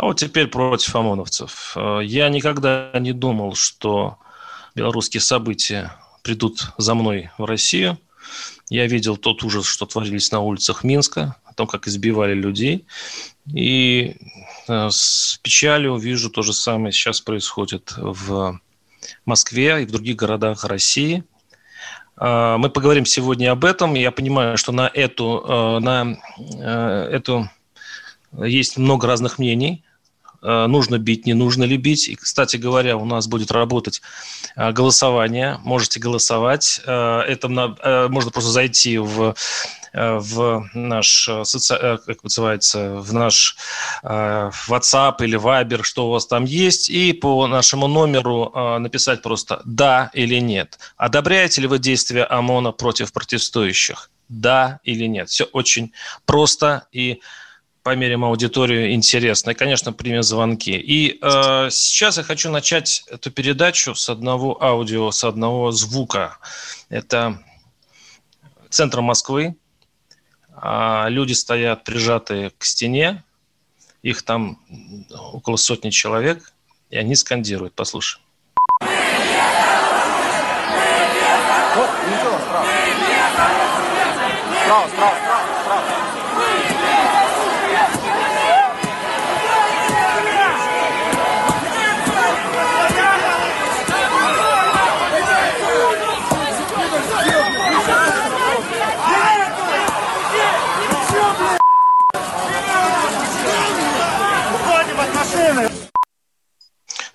А вот теперь против ОМОНовцев. Э, Я никогда не думал, что белорусские события придут за мной в Россию. Я видел тот ужас, что творились на улицах Минска, о том, как избивали людей. И э, с печалью вижу то же самое сейчас происходит в Москве и в других городах России. Э, Мы поговорим сегодня об этом. Я понимаю, что на эту, на эту есть много разных мнений. Э, Нужно бить, не нужно ли бить. И, кстати говоря, у нас будет работать э, голосование. Можете голосовать. Э, Это можно просто зайти в в наш, как называется, в наш WhatsApp или Viber, что у вас там есть, и по нашему номеру написать просто «да» или «нет». Одобряете ли вы действия ОМОНа против протестующих? Да или нет? Все очень просто и померим аудиторию интересно. И, конечно, примем звонки. И э, сейчас я хочу начать эту передачу с одного аудио, с одного звука. Это центр Москвы. А люди стоят прижатые к стене. Их там около сотни человек. И они скандируют. Послушай. Справа, справа.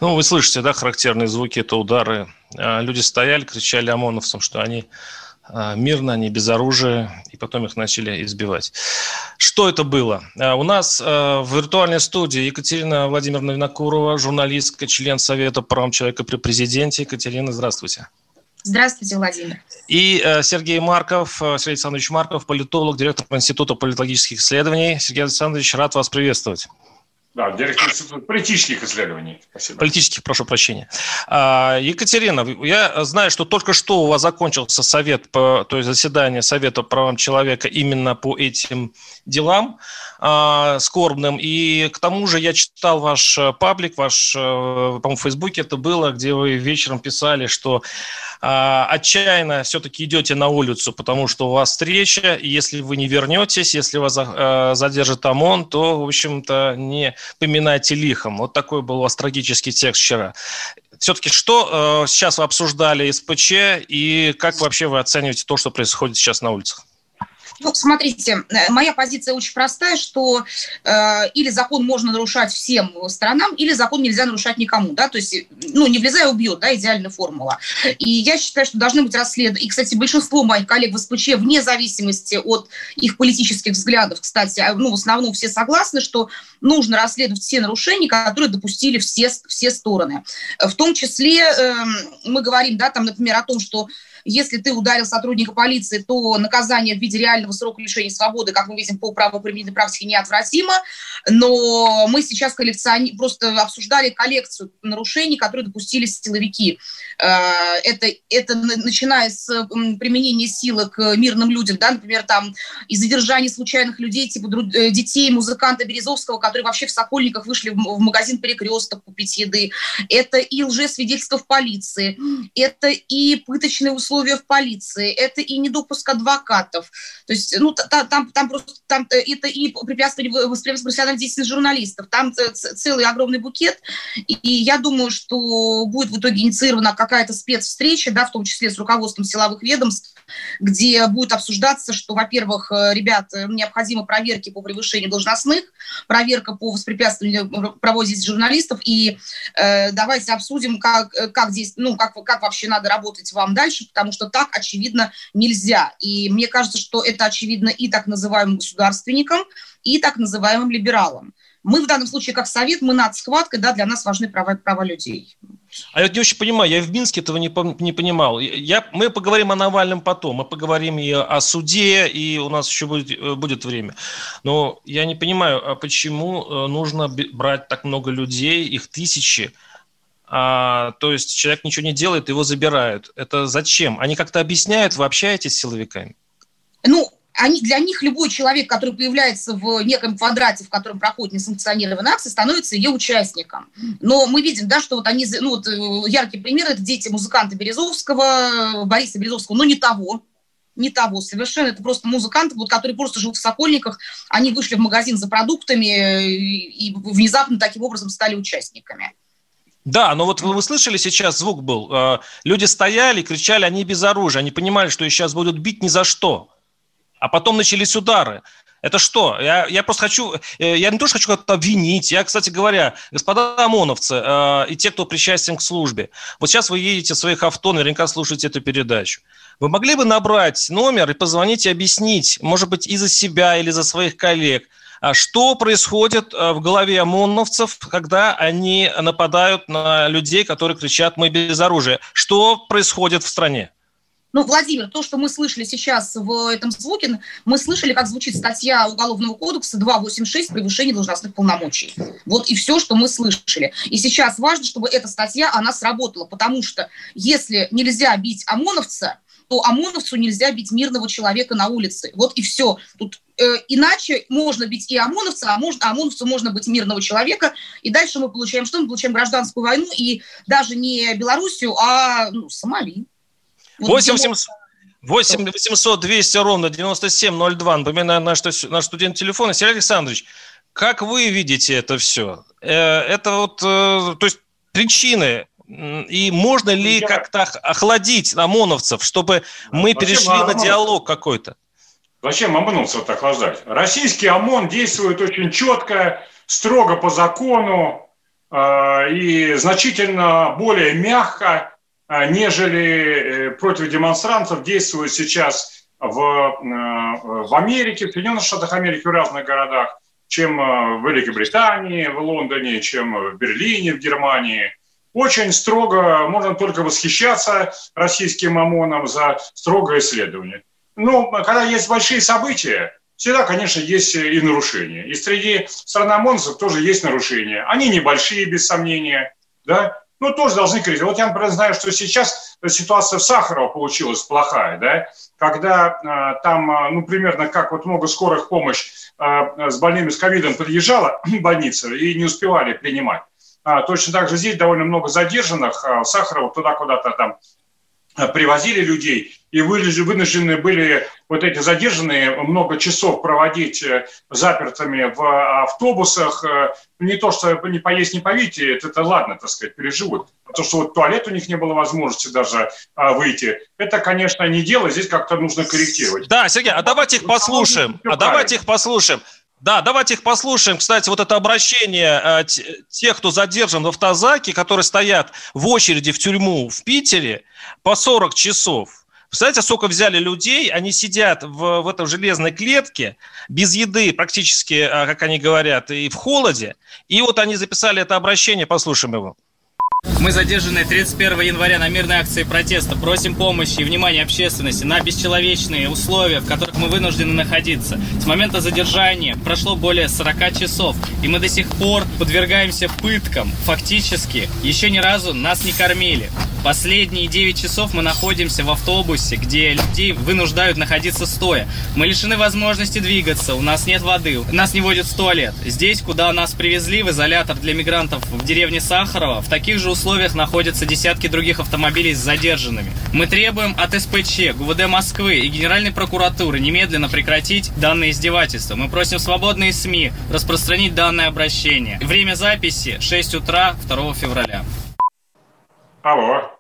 Ну, вы слышите, да, характерные звуки, это удары. А, Люди стояли, кричали ОМОНовцам, что они а, мирно, они без оружия, и потом их начали избивать. Что это было? А, У нас в виртуальной студии Екатерина Владимировна Винокурова, журналистка, член Совета по правам человека при президенте. Екатерина, здравствуйте. Здравствуйте, Владимир. И Сергей Марков, Сергей Александрович Марков, политолог, директор Института политологических исследований. Сергей Александрович, рад вас приветствовать. Да, директор Института политических исследований. Спасибо. Политических, прошу прощения. А, Екатерина, я знаю, что только что у вас закончился совет, по, то есть заседание Совета по правам человека именно по этим делам а, скорбным. И к тому же я читал ваш э, паблик, ваш, э, по-моему, в Фейсбуке это было, где вы вечером писали, что отчаянно все-таки идете на улицу, потому что у вас встреча, и если вы не вернетесь, если вас э, задержит ОМОН, то, в общем-то, не поминайте лихом. Вот такой был у вас трагический текст вчера. Все-таки что э, сейчас вы обсуждали СПЧ и как вообще вы оцениваете то, что происходит сейчас на улицах? Ну, смотрите, э, моя позиция очень простая, что э, или закон можно нарушать всем сторонам, или закон нельзя нарушать никому, да, то есть, э, ну, не влезая убьет, да, идеальная формула. И я считаю, что должны быть расследования. И, кстати, большинство моих коллег в СПЧ, вне зависимости от их политических взглядов, кстати, а, ну, в основном все согласны, что нужно расследовать все нарушения, которые допустили все, все стороны. В том числе э, мы говорим, да, там, например, о том, что если ты ударил сотрудника полиции, то наказание в виде реального срока лишения свободы, как мы видим по правоприменительной практике, неотвратимо. Но мы сейчас коллекциони... просто обсуждали коллекцию нарушений, которые допустили силовики. Э, Это, это на- начиная с применения силы к мирным людям, да, например, там и задержание случайных людей, типа э, детей музыканта Березовского, которые вообще в Сокольниках вышли в магазин «Перекресток» купить еды. Это и лжесвидетельство в полиции, это и пыточные условия в полиции, это и недопуск адвокатов. То есть, ну, та- та- там, там просто там, э, это и препятствие профессиональной деятельности журналистов. Там ц- целый огромный букет. И, я думаю, что будет в итоге инициирована какая-то спецвстреча, да, в том числе с руководством силовых ведомств, где будет обсуждаться, что, во-первых, э, ребят, э, необходимы проверки по превышению должностных, проверка по воспрепятствованию деятельности журналистов, и э, давайте обсудим, как, э, как, здесь, ну, как, как вообще надо работать вам дальше, потому что так, очевидно, нельзя. И мне кажется, что это очевидно и так называемым государственникам, и так называемым либералам. мы в данном случае, как совет, мы над схваткой, да, для нас важны права, права людей. А я не очень понимаю, я в Минске этого не, не понимал. Я, мы поговорим о Навальном потом, мы поговорим и о суде, и у нас еще будет, э, будет время. Но я не понимаю, а почему э, нужно брать так много людей, их тысячи, а, то есть человек ничего не делает, его забирают. Это зачем? Они как-то объясняют, вы общаетесь с силовиками? Ну, они, для них любой человек, который появляется в неком квадрате, в котором проходит несанкционированная акция, становится ее участником. Но мы видим, да, что вот они, ну вот э, яркий пример, это дети музыканта Березовского, Бориса Березовского, но не того, не того совершенно. Это просто музыканты, вот, которые просто живут в Сокольниках, они вышли в магазин за продуктами э, и, и внезапно таким образом стали участниками. Да, но вот вы, слышали сейчас, звук был, э, люди стояли, кричали, они без оружия, они понимали, что их сейчас будут бить ни за что а потом начались удары. Это что? Я, я просто хочу, э, я не то, что хочу как-то обвинить. Я, кстати говоря, господа ОМОНовцы э, и те, кто причастен к службе, вот сейчас вы едете в своих авто, наверняка слушаете эту передачу. Вы могли бы набрать номер и позвонить и объяснить, может быть, и за себя, или за своих коллег, а что происходит э, в голове ОМОНовцев, когда они нападают на людей, которые кричат «мы без оружия»? Что происходит в стране? Ну, Владимир, то, что мы слышали сейчас в этом звуке, мы слышали, как звучит статья Уголовного кодекса 286 «Превышение должностных полномочий». Вот и все, что мы слышали. И сейчас важно, чтобы эта статья, она сработала, потому что если нельзя бить ОМОНовца, то ОМОНовцу нельзя бить мирного человека на улице. Вот и все. Тут э, иначе можно бить и ОМОНовца, а, можно, а ОМОНовцу можно быть мирного человека. И дальше мы получаем что? Мы получаем гражданскую войну, и даже не Белоруссию, а ну, Сомали. 8 800, 8 800 200 ровно 9702. Напоминаю, наш, наш студент телефона. Сергей Александрович, как вы видите это все? Э, это вот, э, то есть причины и можно ли Я... как-то охладить ОМОНовцев, чтобы мы Вообще, перешли ОМОН... на диалог какой-то? Зачем ОМОНовцев охлаждать? Российский ОМОН действует очень четко, строго по закону э, и значительно более мягко, а, нежели э, против демонстрантов действуют сейчас в, э, в Америке, в Соединенных Штатах Америки, в разных городах, чем э, в Великобритании, в Лондоне, чем в Берлине, в Германии. Очень строго, можно только восхищаться российским ОМОНом за строгое исследование. Но когда есть большие события, всегда, конечно, есть и нарушения. И среди стран ОМОНцев тоже есть нарушения. Они небольшие, без сомнения, да, ну, тоже должны критиковать. Вот я, например, знаю, что сейчас ситуация в Сахарово получилась плохая, да, когда э, там, э, ну, примерно как вот много скорых помощь э, с больными с ковидом подъезжала в больницу и не успевали принимать. А, точно так же здесь довольно много задержанных. А, Сахарова туда куда-то там привозили людей, и вынуждены были вот эти задержанные много часов проводить э, запертыми в автобусах. Э, не то, что не поесть, не повить, это, это ладно, так сказать, переживут. А то, что вот туалет у них не было возможности даже а, выйти, это, конечно, не дело, здесь как-то нужно корректировать. Да, Сергей, а давайте их послушаем. А давайте их послушаем. Да, давайте их послушаем. Кстати, вот это обращение э, тех, кто задержан в автозаке, которые стоят в очереди в тюрьму в Питере по 40 часов. Представляете, сколько взяли людей, они сидят в, в этой железной клетке, без еды практически, э, как они говорят, и в холоде. И вот они записали это обращение, послушаем его. Мы задержаны 31 января на мирной акции протеста. Просим помощи и внимания общественности на бесчеловечные условия, в которых мы вынуждены находиться. С момента задержания прошло более 40 часов, и мы до сих пор подвергаемся пыткам. Фактически, еще ни разу нас не кормили. Последние 9 часов мы находимся в автобусе, где людей вынуждают находиться стоя. Мы лишены возможности двигаться, у нас нет воды, нас не водят в туалет. Здесь, куда нас привезли, в изолятор для мигрантов в деревне Сахарова, в таких же условиях находятся десятки других автомобилей с задержанными. Мы требуем от СПЧ, ГУВД Москвы и Генеральной прокуратуры немедленно прекратить данное издевательство. Мы просим свободные СМИ распространить данное обращение. Время записи 6 утра 2 февраля. Алло.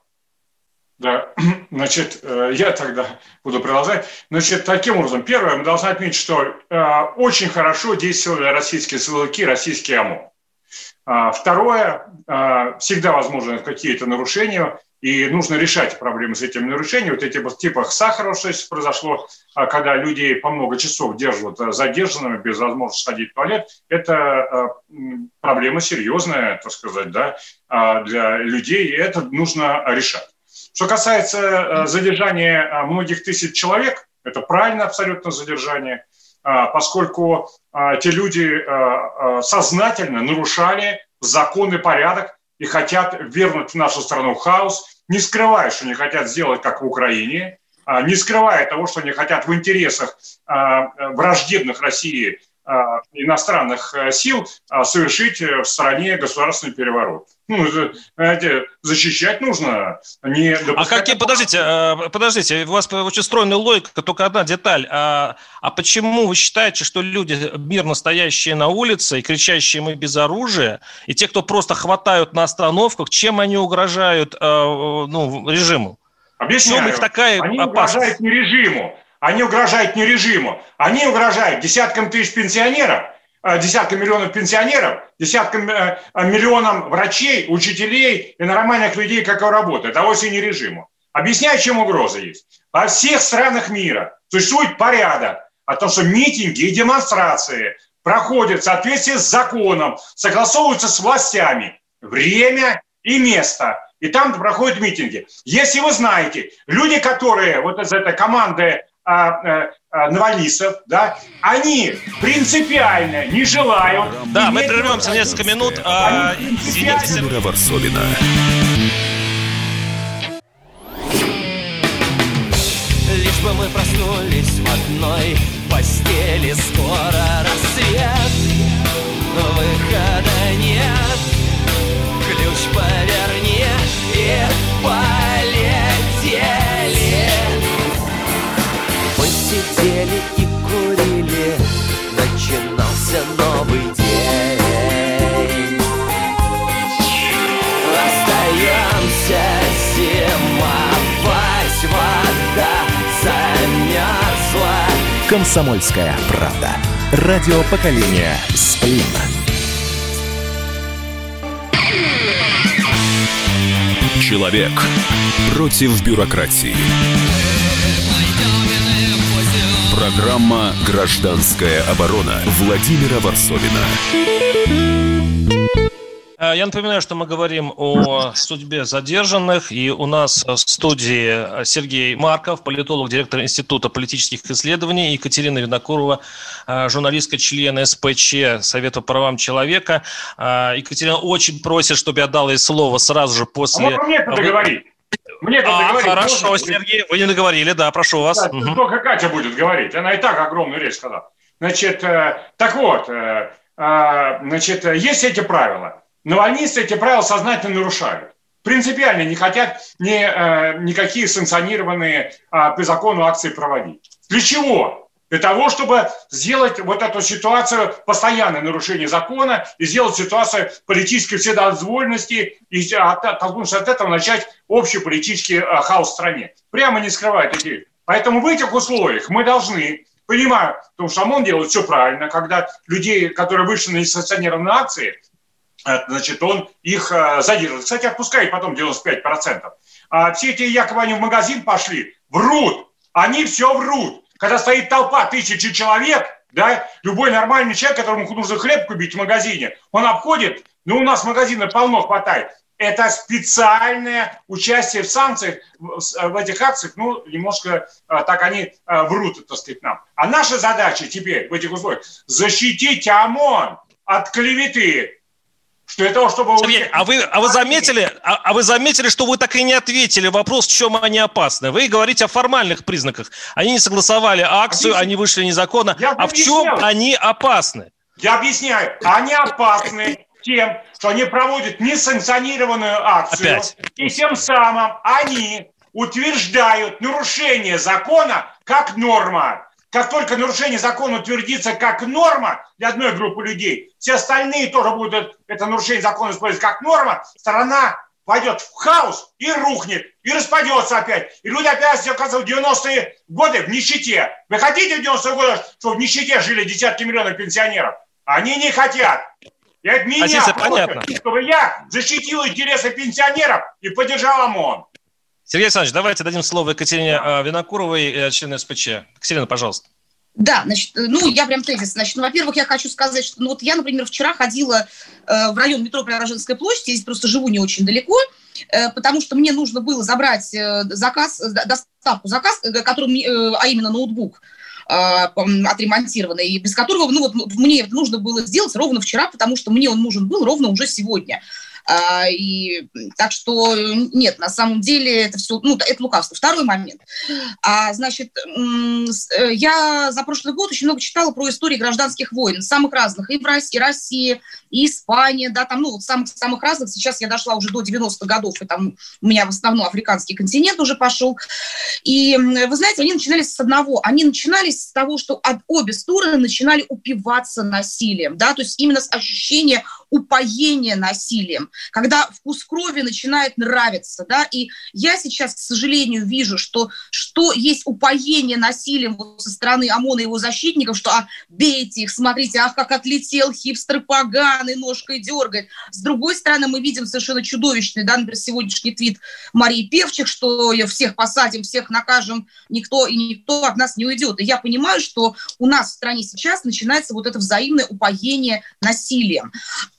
Да, значит, э, я тогда буду продолжать. Значит, таким образом, первое, мы должны отметить, что э, очень хорошо действовали российские силовики, российские ОМОН. А, второе, а, всегда возможны какие-то нарушения, и нужно решать проблемы с этим нарушением. Вот эти вот типа Сахарова, что произошло, а когда людей по много часов держат задержанными без возможности сходить в туалет, это проблема серьезная, так сказать, да, для людей, и это нужно решать. Что касается задержания многих тысяч человек, это правильно абсолютно задержание, поскольку те люди сознательно нарушали закон и порядок и хотят вернуть в нашу страну хаос, не скрывая, что они хотят сделать, как в Украине, а, не скрывая того, что они хотят в интересах а, враждебных России а, иностранных сил совершить в стране государственный переворот. Ну, защищать нужно, не А какие, подождите, подождите, у вас очень стройная логика, только одна деталь. А, а почему вы считаете, что люди, мирно стоящие на улице и кричащие «мы без оружия», и те, кто просто хватают на остановках, чем они угрожают ну, режиму? Объясняю. их такая они опасность? угрожают не режиму. Они угрожают не режиму. Они угрожают десяткам тысяч пенсионеров, э, десяткам миллионов пенсионеров, десяткам э, миллионам врачей, учителей и нормальных людей, как работают, а не режиму. Объясняю, чем угроза есть. Во всех странах мира существует порядок о том, что митинги и демонстрации проходят в соответствии с законом, согласовываются с властями. Время и место и там проходят митинги. Если вы знаете, люди, которые вот из этой команды а, а, а, навалисов, да, они принципиально не желают... Да, мы прервемся несколько минут. А, извините. Варсовина. Лишь бы мы проснулись в одной постели, скоро рассвет, выхода нет, ключ поверни и сидели и курили Начинался новый день Остаемся зимовать Вода замерзла Комсомольская правда. Радио поколения Сплин. Человек против бюрократии. Программа «Гражданская оборона» Владимира Варсовина. Э, я напоминаю, что мы говорим о судьбе задержанных, и у нас в студии Сергей Марков, политолог, директор Института политических исследований, Екатерина Винокурова, э, журналистка, член СПЧ Совета по правам человека. Э, Екатерина очень просит, чтобы я дал ей слово сразу же после... А можно мне это договорить? Мне а, хорошо, можно? Сергей, вы не договорили, да, прошу вас. Да, угу. Только Катя будет говорить, она и так огромную речь сказала. Значит, так вот, значит, есть эти правила. Навальнисты эти правила сознательно нарушают. Принципиально не хотят ни, э, никакие санкционированные э, по закону акции проводить. Для чего? Для того, чтобы сделать вот эту ситуацию постоянное нарушение закона и сделать ситуацию политической вседозволенности и оттолкнуться от этого начать общий политический э, хаос в стране. Прямо не скрывают эти. Поэтому в этих условиях мы должны понимаю, потому что ОМОН делает все правильно, когда людей, которые вышли на несанкционированные акции, Э, значит, он их э, задерживает. Кстати, отпускает потом 95%. А все эти якобы они в магазин пошли, врут. Они все врут. Когда стоит толпа тысячи человек, да, любой нормальный человек, которому нужно хлеб купить в магазине, он обходит, ну, у нас магазина полно хватает. Это специальное участие в санкциях, в этих акциях, ну, немножко э, так они врут, так сказать, нам. А наша задача теперь в этих условиях защитить ОМОН от клеветы, для того, чтобы... Сергей, а вы, а вы заметили, а, а вы заметили, что вы так и не ответили вопрос, в чем они опасны? Вы говорите о формальных признаках. Они не согласовали акцию, Объясни. они вышли незаконно. Я а в чем они опасны? Я объясняю. Они опасны тем, что они проводят несанкционированную акцию. Опять. И тем самым они утверждают нарушение закона как норма. Как только нарушение закона утвердится как норма для одной группы людей, все остальные тоже будут это нарушение закона использовать как норма, страна пойдет в хаос и рухнет, и распадется опять. И люди опять оказываются в 90-е годы в нищете. Вы хотите в 90-е годы, чтобы в нищете жили десятки миллионов пенсионеров? Они не хотят. И от меня Позиция просят, понятна. чтобы я защитил интересы пенсионеров и поддержал ОМОН. Сергей Александрович, давайте дадим слово Екатерине э, Винокуровой, э, члену СПЧ. Екатерина, пожалуйста. Да, значит, ну, я прям тезис. Значит, ну, во-первых, я хочу сказать, что, ну, вот я, например, вчера ходила э, в район метро Преображенская площадь, я здесь просто живу не очень далеко, э, потому что мне нужно было забрать э, заказ, э, доставку, заказ, э, который, мне, э, а именно ноутбук, м, отремонтированный, без которого, ну, вот мне это нужно было сделать ровно вчера, потому что мне он нужен был ровно уже сегодня. А, и так что нет, на самом деле это все, ну, это лукавство. Второй момент. А, значит, э, я за прошлый год очень много читала про истории гражданских войн, самых разных, и в России, и Россия, и Испания, да, там, ну, вот самых-самых разных. Сейчас я дошла уже до 90-х годов, и там у меня в основном африканский континент уже пошел. И, вы знаете, они начинались с одного. Они начинались с того, что от обе стороны начинали упиваться насилием, да, то есть именно с ощущения упоения насилием, когда вкус крови начинает нравиться, да, и я сейчас, к сожалению, вижу, что, что есть упоение насилием со стороны ОМОНа и его защитников, что а, бейте их, смотрите, ах, как отлетел хипстер поганый, ножкой дергает. С другой стороны, мы видим совершенно чудовищный, да, например, сегодняшний твит Марии Певчих, что всех посадим, всех накажем, никто и никто от нас не уйдет. И я понимаю, что у нас в стране сейчас начинается вот это взаимное упоение насилием.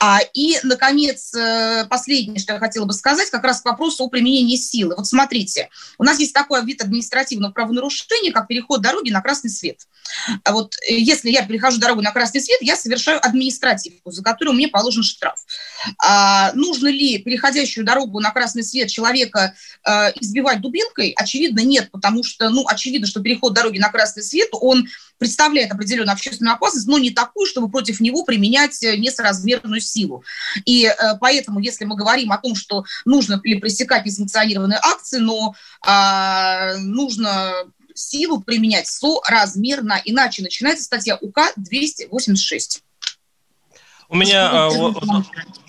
А, и, наконец, э, последнее, что я хотела бы сказать, как раз к вопросу о применении силы. Вот смотрите, у нас есть такой вид административного правонарушения, как переход дороги на красный свет. А вот э, если я перехожу дорогу на красный свет, я совершаю административку, за которую мне положен штраф. А, нужно ли переходящую дорогу на красный свет человека э, избивать дубинкой? Очевидно, нет, потому что, ну, очевидно, что переход дороги на красный свет, он представляет определенную общественную опасность, но не такую, чтобы против него применять э, несоразмерную силу. И э, поэтому, если мы говорим о том, что нужно ли пресекать несанкционированные акции, но а, нужно силу применять соразмерно, иначе начинается статья УК 286. У меня а, вот-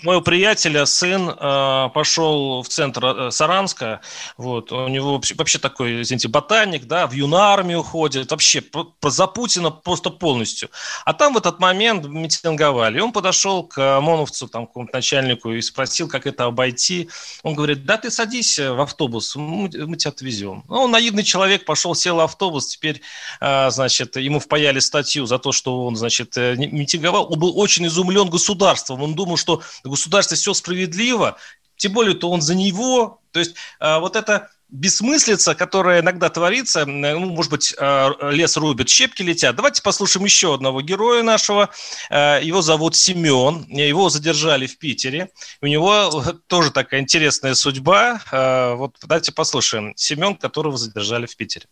моего приятеля сын а, пошел в центр а, Саранска, вот, у него вообще, вообще такой, извините, ботаник, да, в юнармию ходит, вообще за Путина просто полностью. А там в этот момент митинговали, и он подошел к ОМОНовцу, там, к какому-то начальнику и спросил, как это обойти. Он говорит, да ты садись в автобус, мы, мы тебя отвезем. Ну, он наивный человек, пошел, сел в автобус, теперь, а, значит, ему впаяли статью за то, что он, значит, э, митинговал. Он был очень изумлен государством, он думал, что в государстве все справедливо, тем более, то он за него. То есть а, вот это бессмыслица, которая иногда творится, м, ну, может быть, а, лес рубит, щепки летят. Давайте послушаем еще одного героя нашего. Его зовут Семен. Его задержали в Питере. У него тоже такая интересная судьба. Вот давайте послушаем. Семен, которого задержали в Питере.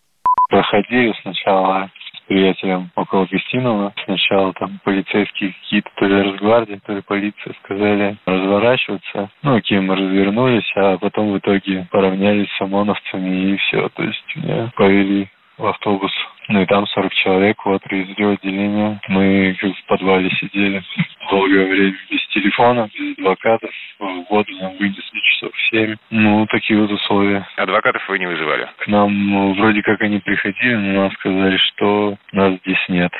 проходили сначала приятелем около Гостиного. Сначала там полицейские какие-то, то ли Росгвардия, то ли полиция сказали разворачиваться. Ну, окей, мы развернулись, а потом в итоге поравнялись с ОМОНовцами и все. То есть меня повели в автобус. Ну и там 40 человек, вот, привезли в отделение. Мы как в подвале сидели долгое время без телефона, без адвокатов. Воду нам вынесли часов в 7. Ну, такие вот условия. Адвокатов вы не вызывали? К нам ну, вроде как они приходили, но нам сказали, что нас здесь нет.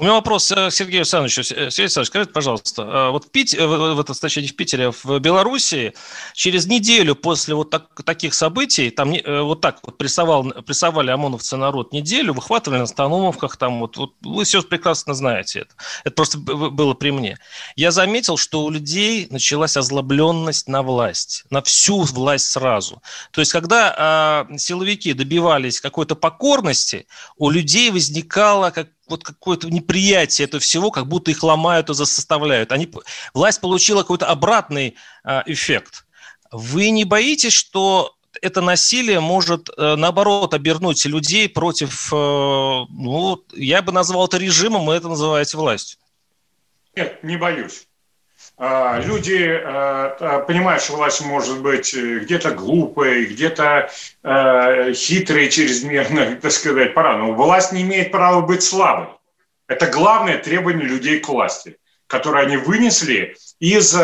У меня вопрос э, к Сергею Александровичу. С- Сергей Александрович, скажите, пожалуйста, э, вот в, Пит- э, в, в, это, точнее, не в Питере, в Белоруссии через неделю после вот так- таких событий, там э, вот так вот прессовал, прессовали ОМОНовцы народ неделю, выхватывали на остановках, там вот, вот вы все прекрасно знаете это. Это просто было при мне. Я заметил, что у людей началась озлобленность на власть, на всю власть сразу. То есть, когда э, силовики добивались какой-то покорности, у людей возникало как вот какое-то неприятие этого всего, как будто их ломают и засоставляют. Они, власть получила какой-то обратный э, эффект. Вы не боитесь, что это насилие может, э, наоборот, обернуть людей против, э, ну, я бы назвал это режимом, вы это называете властью? Нет, не боюсь. А, Люди э, э, понимают, что власть может быть э, где-то глупой, где-то хитрой чрезмерно, так сказать, пора. Но власть не имеет права быть слабой. Это главное требование людей к власти, которое они вынесли из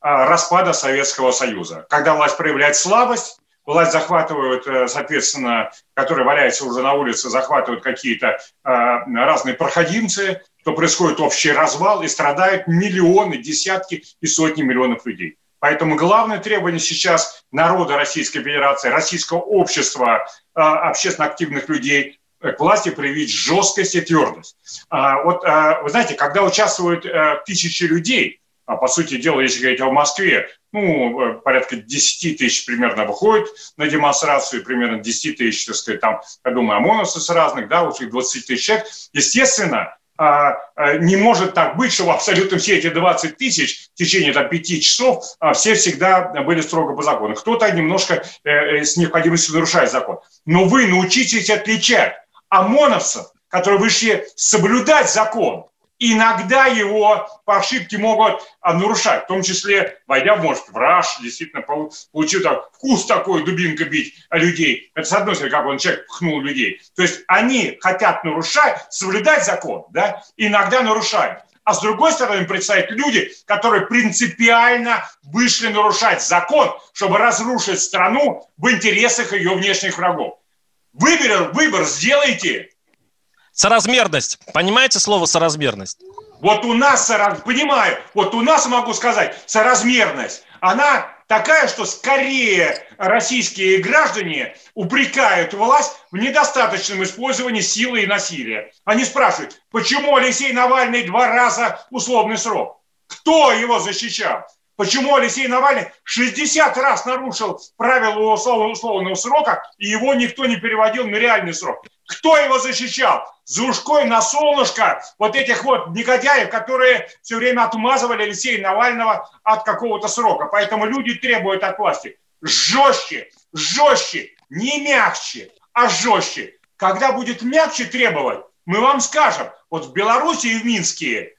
распада Советского Союза. Когда власть проявляет слабость, власть захватывают, э, соответственно, которые валяются уже на улице, захватывают какие-то э, разные проходимцы, то происходит общий развал и страдают миллионы, десятки и сотни миллионов людей. Поэтому главное требование сейчас народа Российской Федерации, российского общества, э, общественно активных людей к власти проявить жесткость и твердость. А, вот, вы знаете, когда участвуют тысячи людей, а по сути дела, если говорить о Москве, ну, э, порядка 10 тысяч примерно выходит на демонстрацию, примерно 10 тысяч, так сказать, там, я думаю, ОМОНовцы с разных, да, уже 20 тысяч человек. Естественно, а, а, не может так быть, что абсолютно все эти 20 тысяч в течение там, 5 часов а, все всегда были строго по закону. Кто-то немножко э, э, с необходимостью нарушает закон. Но вы научитесь отличать ОМОНовцев, которые вышли соблюдать закон, иногда его по ошибке могут а, нарушать, в том числе, войдя, может, в раж, действительно получил так, вкус такой, дубинка бить людей. Это, с одной стороны, как он человек пхнул людей. То есть они хотят нарушать, соблюдать закон, да, иногда нарушают. А с другой стороны, представить люди, которые принципиально вышли нарушать закон, чтобы разрушить страну в интересах ее внешних врагов. Выбор, выбор сделайте, Соразмерность. Понимаете слово соразмерность? Вот у нас, понимаю, вот у нас могу сказать, соразмерность, она такая, что скорее российские граждане упрекают власть в недостаточном использовании силы и насилия. Они спрашивают, почему Алексей Навальный два раза условный срок? Кто его защищал? Почему Алексей Навальный 60 раз нарушил правила условного срока, и его никто не переводил на реальный срок? Кто его защищал? За ушкой на солнышко вот этих вот негодяев, которые все время отмазывали Алексея Навального от какого-то срока. Поэтому люди требуют от власти жестче, жестче, не мягче, а жестче. Когда будет мягче требовать, мы вам скажем, вот в Беларуси и в Минске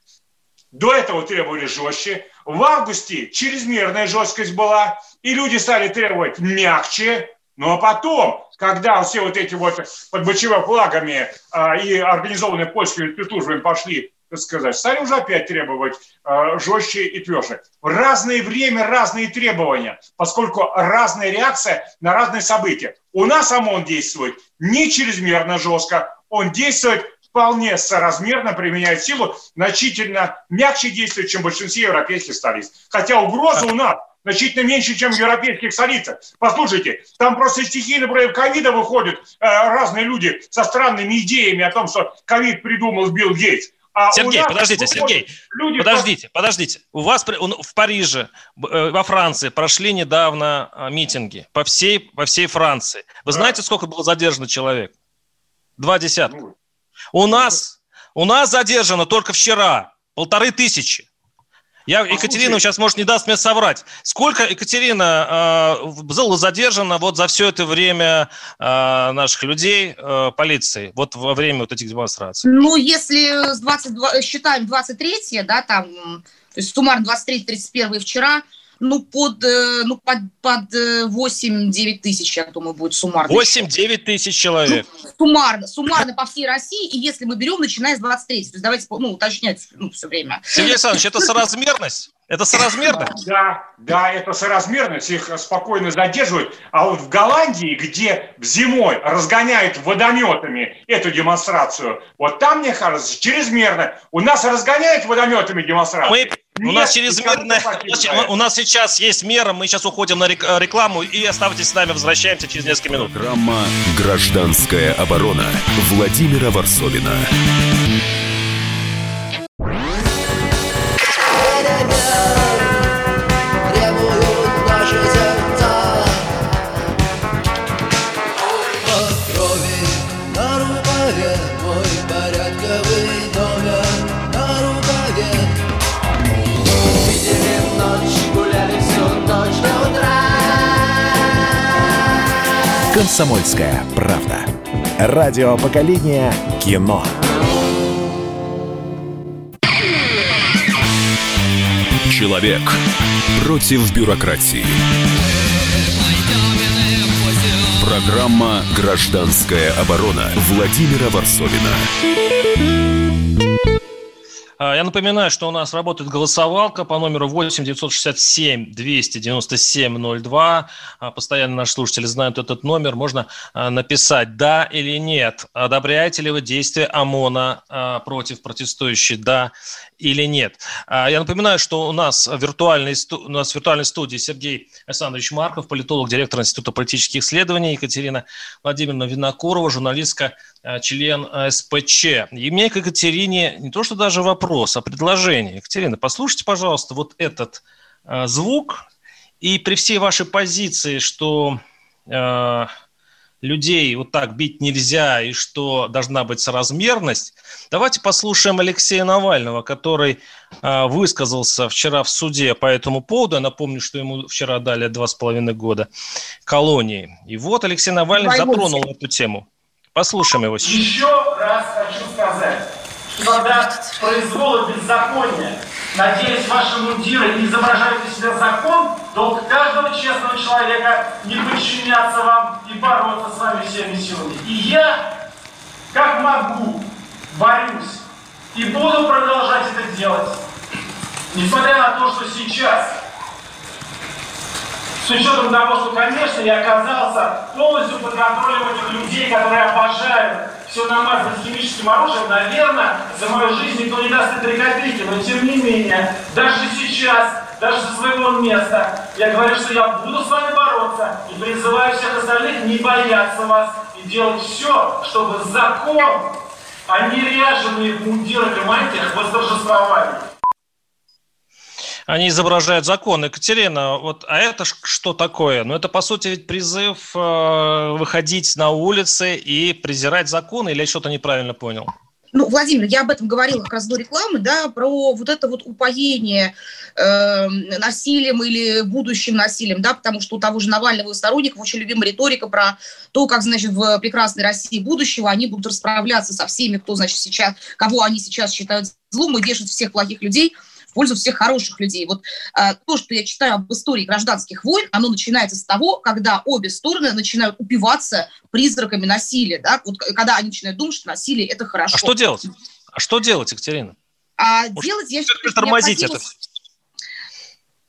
до этого требовали жестче, в августе чрезмерная жесткость была, и люди стали требовать мягче. Ну а потом, когда все вот эти вот под БЧВ флагами а, и организованные польскими спецслужбами пошли, так сказать, стали уже опять требовать а, жестче и тверже. В разное время разные требования, поскольку разная реакция на разные события. У нас ОМОН действует не чрезмерно жестко, он действует вполне соразмерно применяет силу, значительно мягче действует, чем в большинстве европейских столиц. Хотя угроза у нас значительно меньше, чем в европейских столицах. Послушайте, там просто стихийно против ковида выходят э, разные люди со странными идеями о том, что ковид придумал Билл Гейтс. А Сергей, подождите, Сергей, люди подождите, подождите. У вас в Париже, э, во Франции прошли недавно э, митинги по всей, по всей Франции. Вы да. знаете, сколько было задержано человек? Два десятка. Ну, у нас, у нас задержано только вчера полторы тысячи. Я, Екатерина сейчас, может, не даст мне соврать. Сколько, Екатерина, э, было задержано вот за все это время э, наших людей э, полиции, вот во время вот этих демонстраций? Ну, если с 22, считаем 23 да, там, то есть суммарно 23-31 вчера, ну, под, э, ну, под, под 8-9 э, тысяч, я думаю, будет суммарно. 8-9 тысяч человек. Ну, суммарно, суммарно по всей России, и если мы берем, начиная с 23 то есть давайте ну, уточнять ну, все время. Сергей Александрович, это соразмерность? Это соразмерно? Да, да, это соразмерность, их спокойно задерживают. А вот в Голландии, где зимой разгоняют водометами эту демонстрацию, вот там, мне кажется, чрезмерно. У нас разгоняют водометами демонстрацию. Мы, Нет, у нас чрезмерно, у нас сейчас есть мера, мы сейчас уходим на рекламу и оставайтесь с нами, возвращаемся через несколько минут. Программа «Гражданская оборона» Владимира Варсовина. «Комсомольская правда». Радио поколения кино. Человек против бюрократии. Программа «Гражданская оборона» Владимира Варсовина. А, я напоминаю, что у нас работает голосовалка по номеру 8 967 297 02. Постоянно наши слушатели знают этот номер. Можно а, написать «да» или «нет». Одобряете ли вы действия ОМОНа а, против протестующих «да» или нет. Я напоминаю, что у нас, виртуальной, у нас в виртуальной студии Сергей Александрович Марков, политолог, директор Института политических исследований, Екатерина Владимировна Винокурова, журналистка, член СПЧ. И мне к Екатерине не то, что даже вопрос, а предложение. Екатерина, послушайте, пожалуйста, вот этот звук, и при всей вашей позиции, что э, людей вот так бить нельзя и что должна быть соразмерность, давайте послушаем Алексея Навального, который э, высказался вчера в суде по этому поводу. Я напомню, что ему вчера дали два с половиной года колонии. И вот Алексей Навальный затронул эту тему. Послушаем его сейчас. Еще раз хочу сказать, что когда произвол беззакония Надеюсь, ваши мундиры не изображают из себя закон, долг каждого честного человека не подчиняться вам и бороться с вами всеми силами. И я, как могу, борюсь и буду продолжать это делать. Несмотря на то, что сейчас, с учетом того, что, конечно, я оказался полностью под контролем этих людей, которые обожают все намазано химическим оружием, наверное, за мою жизнь никто не даст и три копейки. Но тем не менее, даже сейчас, даже со своего места, я говорю, что я буду с вами бороться и призываю всех остальных не бояться вас и делать все, чтобы закон, а не ряженые в мундирах и мантиях восторжествовали они изображают закон. Екатерина, вот, а это что такое? Ну, это, по сути, ведь призыв э, выходить на улицы и презирать законы, или я что-то неправильно понял? Ну, Владимир, я об этом говорила как раз до рекламы, да, про вот это вот упоение э, насилием или будущим насилием, да, потому что у того же Навального и сторонников очень любимая риторика про то, как, значит, в прекрасной России будущего они будут расправляться со всеми, кто, значит, сейчас, кого они сейчас считают злом и держат всех плохих людей – пользу всех хороших людей. Вот э, то, что я читаю об истории гражданских войн, оно начинается с того, когда обе стороны начинают упиваться призраками насилия, да, вот когда они начинают думать, что насилие это хорошо. А что делать? А что делать, Екатерина? А Может, делать, я считаю, тормозить это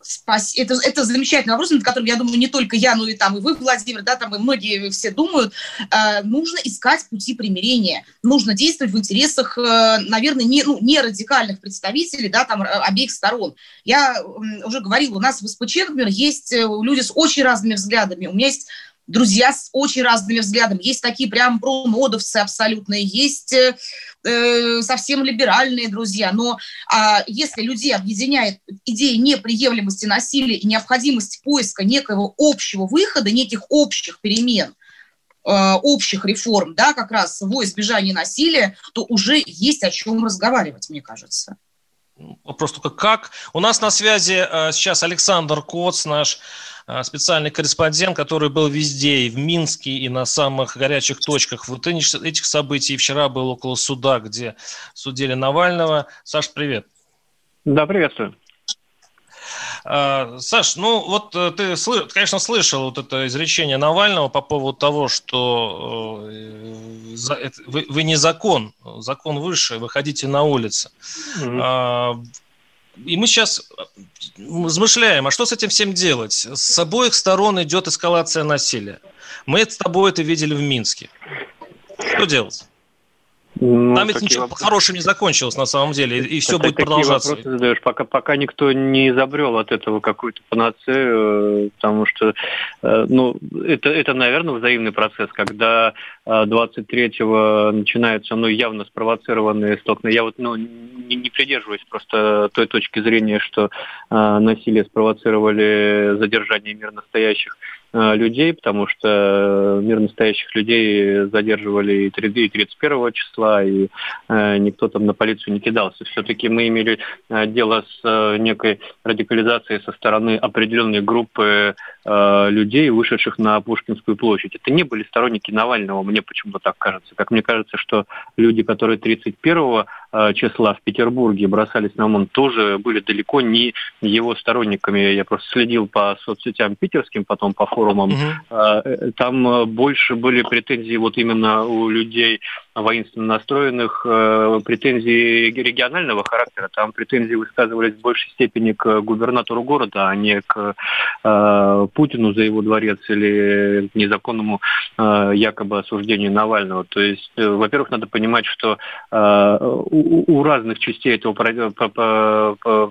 спас... это, это замечательный вопрос, над которым, я думаю, не только я, но и там и вы, Владимир, да, там и многие все думают. Э, нужно искать пути примирения, нужно действовать в интересах, э, наверное, не, ну, не радикальных представителей, да, там, э, обеих сторон. Я э, уже говорила, у нас в СПЧ, например, есть э, люди с очень разными взглядами. У меня есть друзья с очень разными взглядами. Есть такие прям промодовцы абсолютные, есть э, э, совсем либеральные друзья. Но э, если людей объединяет идея неприемлемости насилия и необходимость поиска некого общего выхода, неких общих перемен, э, общих реформ, да, как раз во избежание насилия, то уже есть о чем разговаривать, мне кажется. Вопрос только как. У нас на связи э, сейчас Александр Коц, наш специальный корреспондент, который был везде, и в Минске, и на самых горячих точках вот этих событий. Вчера был около суда, где судили Навального. Саш, привет. Да, приветствую. А, Саш, ну вот э, ты, конечно, слышал вот это изречение Навального по поводу того, что э, вы не закон, закон выше, выходите на улицы. Mm-hmm. И мы сейчас размышляем, а что с этим всем делать? С обоих сторон идет эскалация насилия. Мы с тобой это видели в Минске. Что делать? Ну, Там ведь ничего вопросы... хорошим не закончилось на самом деле, и, все будет продолжаться. Вопросы задаешь, пока, пока никто не изобрел от этого какую-то панацею, э, потому что, э, ну, это, это, наверное, взаимный процесс, когда 23-го э, начинаются, ну, явно спровоцированные столкновения. Я вот, ну, не, не придерживаюсь просто той точки зрения, что насилие спровоцировали задержание мирно стоящих Э, людей, потому что э, мир настоящих людей задерживали и 31 числа, и э, никто там на полицию не кидался. Все-таки мы имели дело с некой радикализацией со стороны определенной группы людей, вышедших на Пушкинскую площадь. Это не были сторонники Навального, мне почему-то так кажется. Как мне кажется, что люди, которые 31-го э, числа в Петербурге бросались на ОМОН, тоже были далеко не его сторонниками. Я просто следил по соцсетям питерским, потом по форумам. Угу. Там больше были претензии вот именно у людей воинственно настроенных, претензии регионального характера. Там претензии высказывались в большей степени к губернатору города, а не к Путину за его дворец или незаконному якобы осуждению Навального. То есть, во-первых, надо понимать, что у, разных частей этого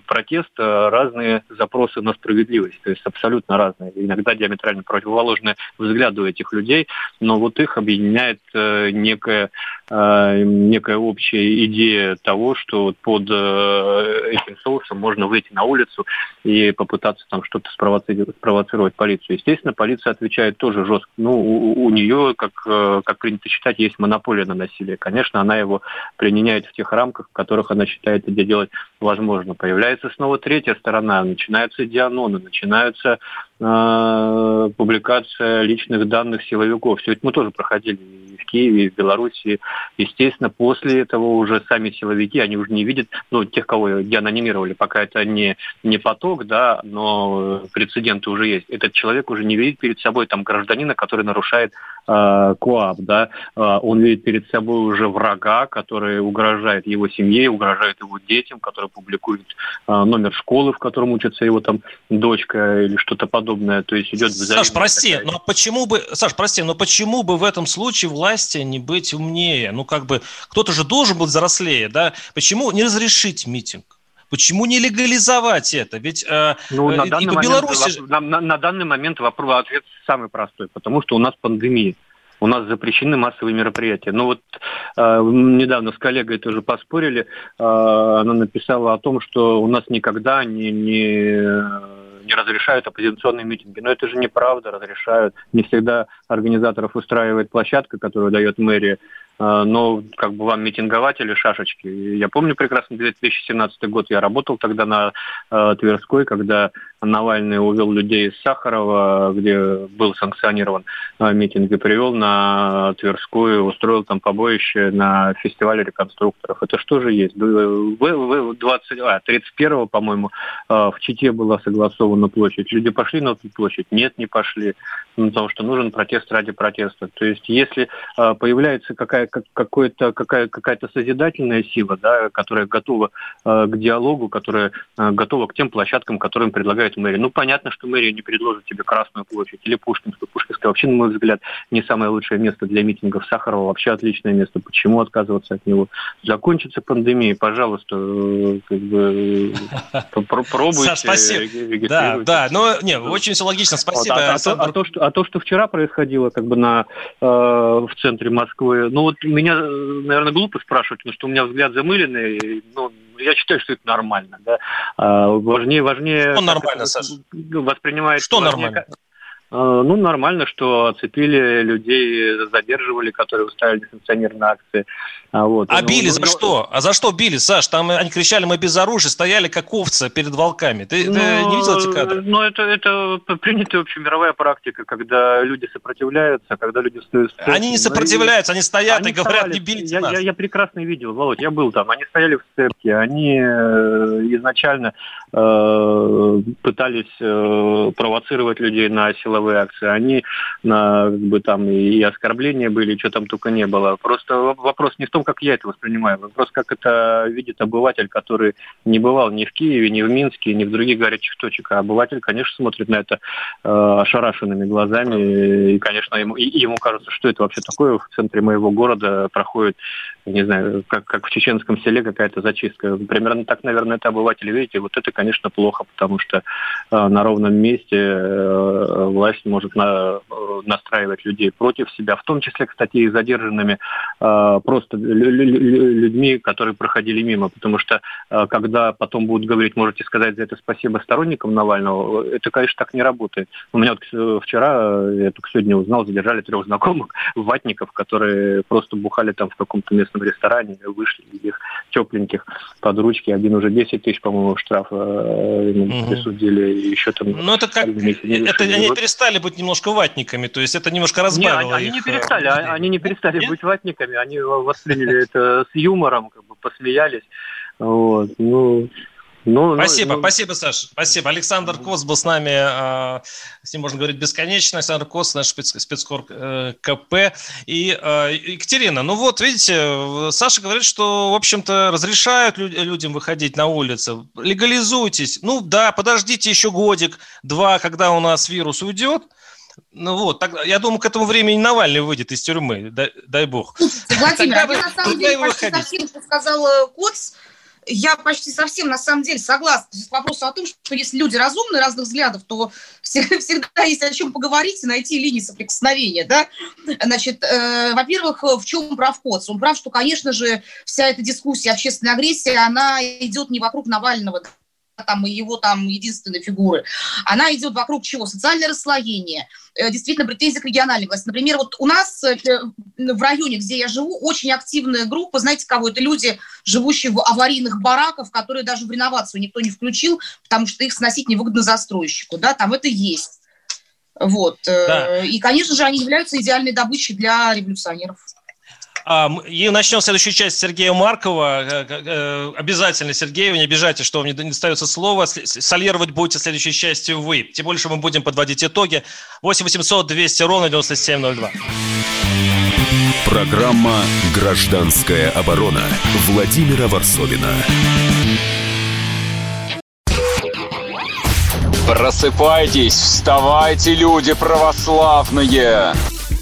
протеста разные запросы на справедливость, то есть абсолютно разные, иногда диаметрально противоположные взгляды у этих людей, но вот их объединяет э, некая, э, некая общая идея того, что под э, этим соусом можно выйти на улицу и попытаться там что-то спровоцировать, спровоцировать полицию. Естественно, полиция отвечает тоже жестко. Ну, у, у нее, как, как принято считать, есть монополия на насилие. Конечно, она его применяет в тех рамках, в которых она считает это делать возможно. Появляется снова третья сторона, начинаются дианоны, начинаются публикация личных данных силовиков. Все это мы тоже проходили и в Киеве, и в Беларуси. Естественно, после этого уже сами силовики, они уже не видят, ну, тех, кого деанонимировали, пока это не, не поток, да, но прецеденты уже есть. Этот человек уже не видит перед собой там гражданина, который нарушает э, КОАП, да, э, он видит перед собой уже врага, который угрожает его семье, угрожает его детям, который публикует э, номер школы, в котором учится его там дочка или что-то подобное. То есть идет Саш, прости, такая... но почему бы, Саш, прости, но почему бы в этом случае власти не быть умнее? Ну, как бы, кто-то же должен быть взрослее, да? Почему не разрешить митинг? Почему не легализовать это? Ведь э, ну, на, данный момент, Беларуси... на, на, на данный момент вопрос, ответ самый простой, потому что у нас пандемия у нас запрещены массовые мероприятия. Но вот э, недавно с коллегой тоже поспорили, э, она написала о том, что у нас никогда не, не, не разрешают оппозиционные митинги. Но это же неправда, разрешают. Не всегда организаторов устраивает площадка, которую дает мэрия. А, но как бы вам митинговать или шашечки. Я помню прекрасно 2017 год, я работал тогда на э, Тверской, когда Навальный увел людей из Сахарова, где был санкционирован э, митинг, и привел на Тверскую, устроил там побоище на фестивале реконструкторов. Это что же есть? В, в, 20, а, 31 по-моему, э, в Чите была согласована площадь. Люди пошли на эту площадь? Нет, не пошли. Ну, потому что нужен протест ради протеста. То есть если э, появляется какая как, какое-то, какая, какая-то созидательная сила, да, которая готова к диалогу, которая готова к тем площадкам, которые им предлагает мэрия. Ну, понятно, что мэрия не предложит тебе Красную площадь или Пушкинскую. Пушкинская вообще, на мой взгляд, не самое лучшее место для митингов. Сахарова вообще отличное место. Почему отказываться от него? Закончится пандемия, пожалуйста, э, как бы э, пробуйте. Спасибо. Да, да, но не, очень все логично, спасибо. Вот, а, а, то, а, то, что, а то, что вчера происходило как бы на, э, в центре Москвы, ну вот меня, наверное, глупо спрашивать, потому что у меня взгляд замыленный. Ну, я считаю, что это нормально. Да? А, важнее, важнее... Что нормально, Саша? Воспринимает... Что важнее, нормально? А, ну, нормально, что оцепили людей, задерживали, которые устраивали несанкционированные акции. А, вот. а ну, били ну, за ну, что? А за что били, Саш? Там они кричали, мы без оружия, стояли как овцы перед волками. Ты, ну, ты не видел эти кадры? Ну, это, это принятая общемировая практика, когда люди сопопротивляются, когда люди стоят... Они не сопротивляются, они стоят они и говорят, вставали. не бейте я, нас. Я, я прекрасно видел, Володь, я был там. Они стояли в сцепке, они э, изначально э, пытались э, провоцировать людей на силовые акции, они на, как бы там и оскорбления были, и что там только не было. Просто вопрос не в том, как я это воспринимаю, вопрос, как это видит обыватель, который не бывал ни в Киеве, ни в Минске, ни в других горячих точках. А обыватель, конечно, смотрит на это э, ошарашенными глазами, и, конечно, ему, и, ему кажется, что это вообще такое в центре моего города проходит, не знаю, как, как в чеченском селе какая-то зачистка. Примерно так, наверное, это обыватель видите. Вот это, конечно, плохо, потому что э, на ровном месте э, власть может э, настраивать людей против себя, в том числе, кстати, и задержанными просто людьми, которые проходили мимо, потому что когда потом будут говорить, можете сказать за это спасибо сторонникам Навального, это, конечно, так не работает. У меня вот вчера, я только сегодня узнал, задержали трех знакомых ватников, которые просто бухали там в каком-то местном ресторане, вышли их тепленьких под ручки. Один уже 10 тысяч, по-моему, штрафа ему угу. присудили, еще там... Ну, это как... Это они перестали быть немножко ватниками, то есть это немножко разбавило не, они, их... не перестали, они, они не перестали Нет? быть ватниками, они восприняли это с юмором, как бы посмеялись. Вот, ну, ну, спасибо, ну, спасибо, Саша. Спасибо. Александр Кос был с нами, э, с ним можно говорить бесконечно. Александр Кос, наш спец, спецкор э, КП. И э, Екатерина, ну вот, видите, Саша говорит, что, в общем-то, разрешают люд, людям выходить на улицу. Легализуйтесь. Ну да, подождите еще годик, два, когда у нас вирус уйдет. Ну вот, так, я думаю, к этому времени Навальный выйдет из тюрьмы, дай, дай бог. Владимир, я на самом деле почти совсем, что сказал Коц, я почти совсем на самом деле согласна с вопросом о том, что если люди разумные разных взглядов, то всегда есть о чем поговорить и найти линии соприкосновения. Да? Значит, э, во-первых, в чем прав Коц? Он прав, что, конечно же, вся эта дискуссия общественной агрессии, она идет не вокруг Навального, там, и его там единственной фигуры. Она идет вокруг чего? Социальное расслоение, э, действительно претензии к региональной власти. Например, вот у нас э, в районе, где я живу, очень активная группа, знаете, кого? Это люди, живущие в аварийных бараках, которые даже в реновацию никто не включил, потому что их сносить невыгодно застройщику, да, там это есть. Вот. Э, да. И, конечно же, они являются идеальной добычей для революционеров. А, и начнем следующую часть Сергея Маркова. Э, э, обязательно, Сергей, вы не обижайте, что вам не достается слово. Солировать будете следующей частью вы. Тем более, что мы будем подводить итоги. 8 800 200 ровно 9702. Программа «Гражданская оборона» Владимира Варсовина. Просыпайтесь, вставайте, люди православные!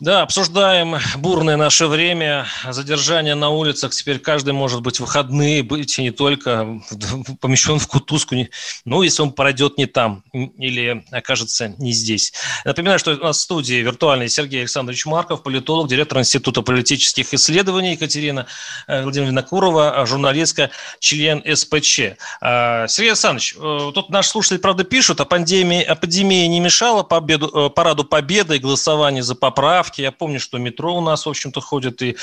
Да, обсуждаем бурное наше время, задержание на улицах. Теперь каждый может быть выходные, быть и не только помещен в кутузку, ну, если он пройдет не там или окажется не здесь. Напоминаю, что у нас в студии виртуальный Сергей Александрович Марков, политолог, директор Института политических исследований Екатерина э, Владимировна Курова, журналистка, член СПЧ. А, Сергей Александрович, э, тут наши слушатели, правда, пишут, а пандемия, а пандемия не мешала победу, э, параду победы и голосованию за поправки поправки. Я помню, что метро у нас, в общем-то, ходит, и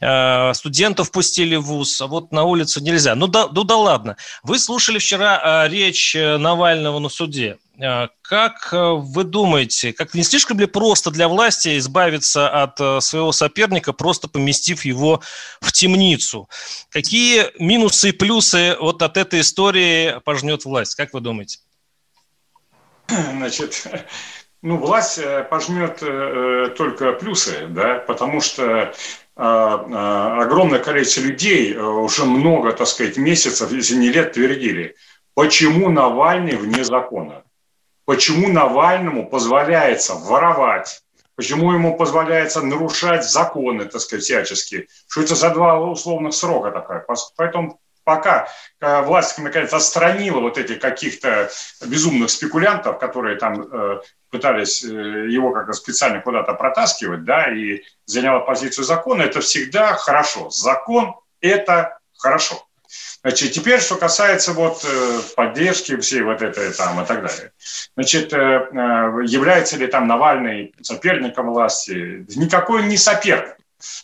э, студентов пустили в ВУЗ, а вот на улицу нельзя. Ну да, ну да ладно. Вы слушали вчера э, речь э, Навального на суде. Э, как э, вы думаете, как не слишком ли просто для власти избавиться от своего соперника, просто поместив его в темницу? Какие минусы и плюсы вот от этой истории пожнет власть? Как вы думаете? Значит, ну, власть э, пожмет э, э, только плюсы, да, потому что огромное количество людей уже много, так сказать, месяцев, если не лет, твердили, почему Навальный вне закона, почему Навальному позволяется воровать, почему ему позволяется нарушать законы, так сказать, всячески, что это за два условных срока такая. Поэтому пока власть, наконец, отстранила вот этих каких-то безумных спекулянтов, которые там пытались э, его как-то специально куда-то протаскивать, да, и заняла позицию закона, это всегда хорошо. Закон – это хорошо. Значит, теперь, что касается вот э, поддержки всей вот этой там и так далее. Значит, э, является ли там Навальный соперником власти? Никакой не соперник.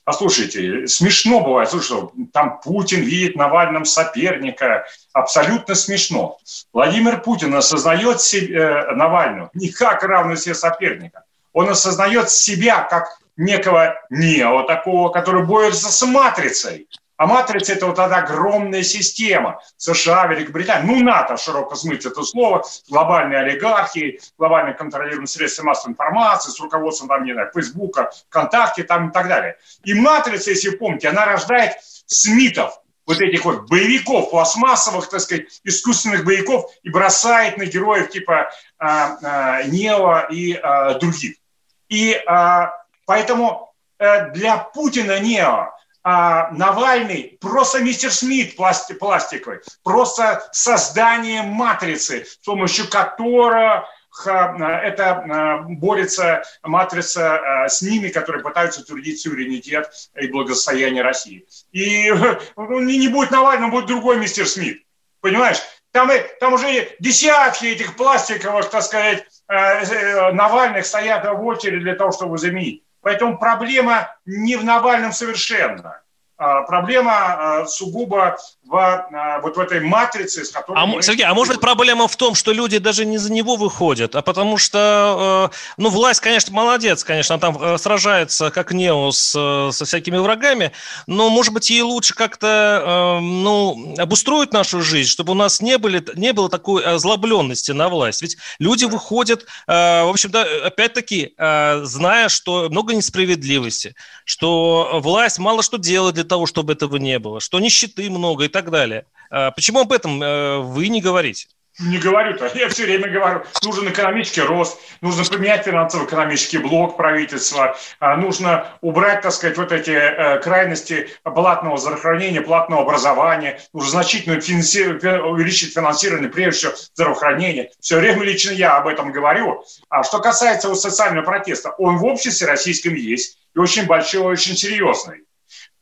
Послушайте, смешно бывает, слушай, что там Путин видит Навальным соперника, абсолютно смешно. Владимир Путин осознает себе, э, Навального не как равного себе соперника, он осознает себя как некого нео, такого, который борется с матрицей. А матрица – это вот эта огромная система. США, Великобритания, ну, НАТО, широко смыть это слово, глобальные олигархии, глобально контролируемые средства массовой информации с руководством, там, не знаю, Фейсбука, ВКонтакте там и так далее. И матрица, если помните, она рождает Смитов, вот этих вот боевиков, пластмассовых, так сказать, искусственных боевиков и бросает на героев типа а, а, Нео и а, других. И а, поэтому а, для Путина Нео а, Навальный просто мистер Смит пласти, пластиковый, просто создание матрицы, с помощью которого это борется матрица с ними, которые пытаются утвердить суверенитет и благосостояние России. И ну, не будет Навального, будет другой мистер Смит. Понимаешь? Там, там уже десятки этих пластиковых, так сказать, э, э, Навальных стоят в очереди для того, чтобы заменить. Поэтому проблема не в Навальном совершенно. А, проблема а, сугубо в, а, вот в этой матрице, с которой... А, мы... Сергей, а может быть проблема в том, что люди даже не за него выходят, а потому что, э, ну, власть, конечно, молодец, конечно, там э, сражается как Нео с, э, со всякими врагами, но, может быть, ей лучше как-то, ну, обустроить нашу жизнь, чтобы у нас не, были, не было такой озлобленности на власть. Ведь люди выходят, в общем-то, опять-таки, зная, что много несправедливости, что власть мало что делает для того, чтобы этого не было, что нищеты много и так далее. А почему об этом э, вы не говорите? Не говорю-то. Я все время говорю, нужен экономический рост, нужно поменять финансово-экономический блок правительства, а, нужно убрать, так сказать, вот эти э, крайности платного здравоохранения, платного образования, нужно значительно финанси... увеличить финансирование, прежде всего, здравоохранения. Все время лично я об этом говорю. А что касается вот социального протеста, он в обществе российском есть, и очень большой, очень серьезный.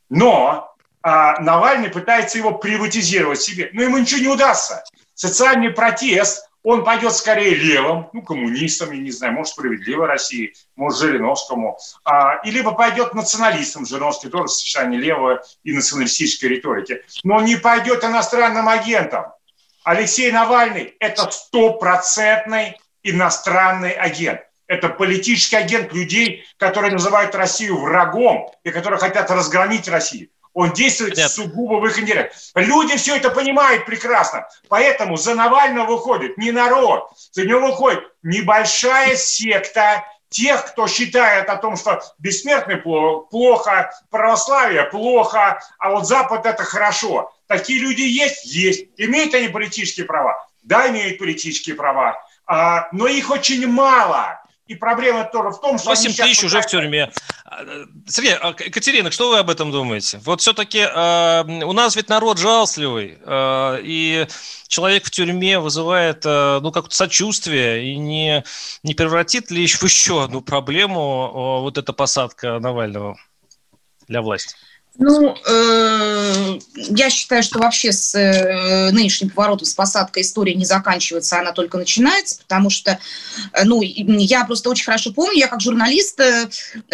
Но а, Навальный пытается его приватизировать себе. Но ему ничего не удастся. Социальный протест, он пойдет скорее левым, ну, коммунистам, я не знаю, может, справедливой России, может, Жириновскому, а, и либо пойдет националистам, Жириновский тоже сочетание левой и националистической риторики, но не пойдет иностранным агентам. Алексей Навальный – это стопроцентный иностранный агент. Это политический агент людей, которые называют Россию врагом и которые хотят разгромить Россию. Он действует Нет. сугубо в их интересах. Люди все это понимают прекрасно. Поэтому за Навального выходит не народ, за него выходит небольшая секта тех, кто считает о том, что бессмертный плохо, православие плохо, а вот Запад это хорошо. Такие люди есть? Есть. Имеют они политические права? Да, имеют политические права. А, но их очень мало. И проблема тоже в том, что... 8 тысяч уже в тюрьме. Сергей, а, Екатерина, что вы об этом думаете? Вот все-таки э, у нас ведь народ жалостливый, э, и человек в тюрьме вызывает э, ну, как-то сочувствие, и не, не превратит ли в еще одну проблему э, вот эта посадка Навального для власти? Ну, э, я считаю, что вообще с э, нынешним поворотом, с посадкой история не заканчивается, она только начинается, потому что, э, ну, я просто очень хорошо помню, я как журналист э,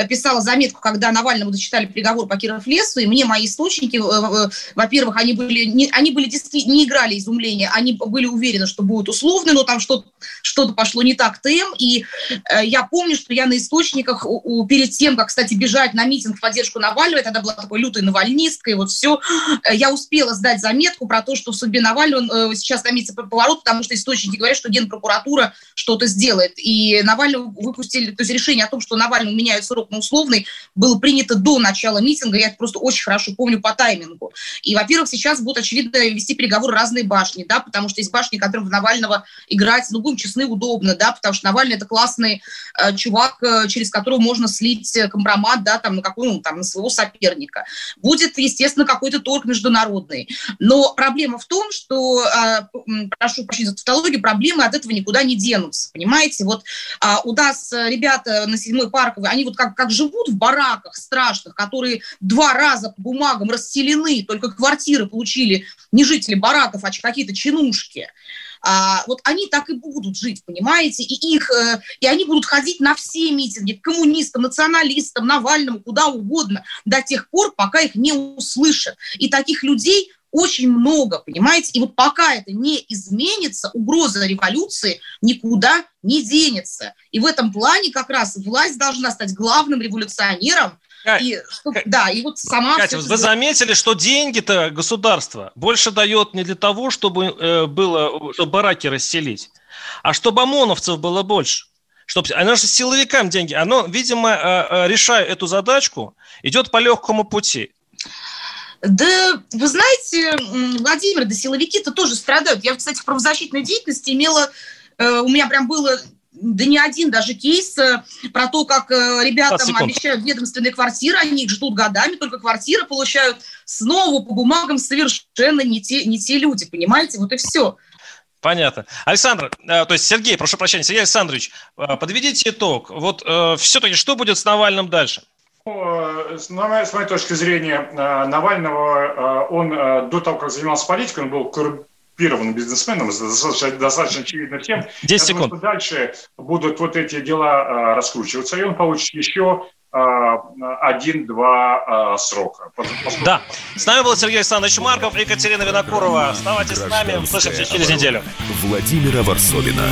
писала заметку, когда Навальному дочитали приговор по Киров лесу, и мне мои источники, э, э, во-первых, они были, не, они были действительно, не играли изумления, они были уверены, что будет условно, но там что-то что пошло не так тем, и э, я помню, что я на источниках у, у, перед тем, как, кстати, бежать на митинг в поддержку Навального, тогда была такой лютой навальнисткой, вот все. Э, я успела сдать заметку про то, что в судьбе Навального э, сейчас томится поворот, потому что источники говорят, что Генпрокуратура что-то сделает. И Навального выпустили, то есть решение о том, что Навальному меняют срок на условный, было принято до начала митинга, я это просто очень хорошо помню по таймингу. И, во-первых, сейчас будут, очевидно, вести переговоры разные башни, да, потому что есть башни, которым в Навального играть, ну, будем честны, удобно, да, потому что Навальный это классный э, чувак, э, через которого можно слить компромат, да, там, на какую, ну, там, на своего соперника будет, естественно, какой-то торг международный. Но проблема в том, что, а, прошу прощения за тавтологию, проблемы от этого никуда не денутся, понимаете? Вот а, у нас ребята на седьмой парковой, они вот как, как живут в бараках страшных, которые два раза по бумагам расселены, только квартиры получили не жители бараков, а какие-то чинушки а, вот они так и будут жить, понимаете, и их, э, и они будут ходить на все митинги, к коммунистам, националистам, Навальному, куда угодно, до тех пор, пока их не услышат. И таких людей очень много, понимаете? И вот пока это не изменится, угроза революции никуда не денется. И в этом плане как раз власть должна стать главным революционером, и, чтобы, да, и вот сама... Катя, вы заметили, что деньги-то государство больше дает не для того, чтобы э, было, чтобы бараки расселить, а чтобы ОМОНовцев было больше. Чтобы, оно же силовикам деньги. Оно, видимо, э, э, решая эту задачку, идет по легкому пути. Да, вы знаете, Владимир, да силовики-то тоже страдают. Я, кстати, в правозащитной деятельности имела, у меня прям было да не один даже кейс э, про то, как э, ребятам обещают ведомственные квартиры, они их ждут годами, только квартиры получают снова по бумагам совершенно не те, не те люди, понимаете? Вот и все. Понятно. Александр, э, то есть Сергей, прошу прощения, Сергей Александрович, подведите итог. Вот все-таки что будет с Навальным дальше? Ну, с моей точки зрения, Навального, он до того, как занимался политикой, он был коррумпированным бизнесменом, достаточно, достаточно очевидно всем. 10 секунд. Думаю, дальше будут вот эти дела раскручиваться, и он получит еще один-два срока. Да. С нами был Сергей Александрович Марков и Екатерина Винокурова. Оставайтесь с нами, услышимся через неделю. Владимира Варсовина.